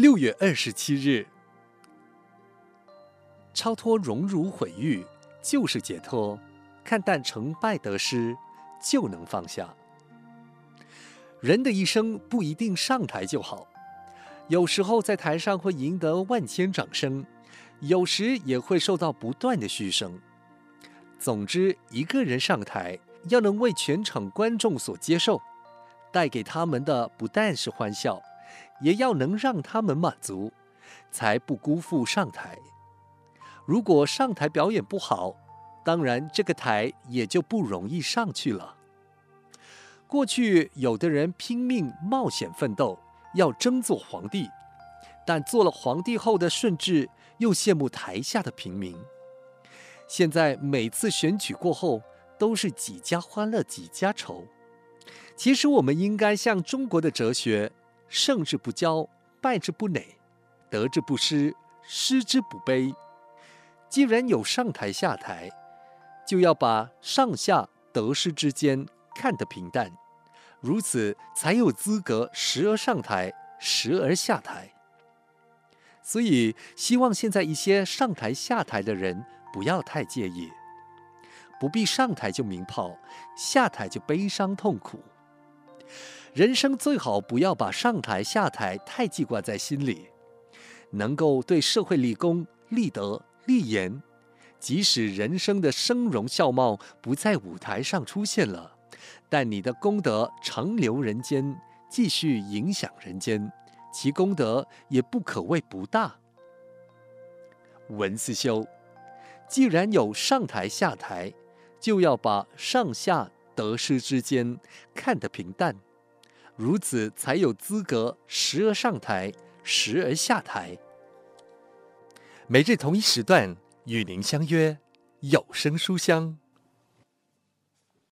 六月二十七日，超脱荣辱毁誉就是解脱，看淡成败得失就能放下。人的一生不一定上台就好，有时候在台上会赢得万千掌声，有时也会受到不断的嘘声。总之，一个人上台要能为全场观众所接受，带给他们的不但是欢笑，也要能让他们满足，才不辜负上台。如果上台表演不好，当然这个台也就不容易上去了。过去有的人拼命冒险奋斗，要争做皇帝，但做了皇帝后的顺治又羡慕台下的平民。现在每次选举过后，都是几家欢乐几家愁。其实我们应该像中国的哲学：胜之不骄，败之不馁，得之不失，失之不悲。既然有上台下台，就要把上下得失之间看得平淡。如此才有资格时而上台，时而下台。所以，希望现在一些上台下台的人不要太介意，不必上台就鸣炮，下台就悲伤痛苦。人生最好不要把上台下台太记挂在心里，能够对社会立功、立德、立言，即使人生的声容笑貌不在舞台上出现了。但你的功德长留人间，继续影响人间，其功德也不可谓不大。文思修，既然有上台下台，就要把上下得失之间看得平淡，如此才有资格时而上台，时而下台。每日同一时段与您相约有声书香。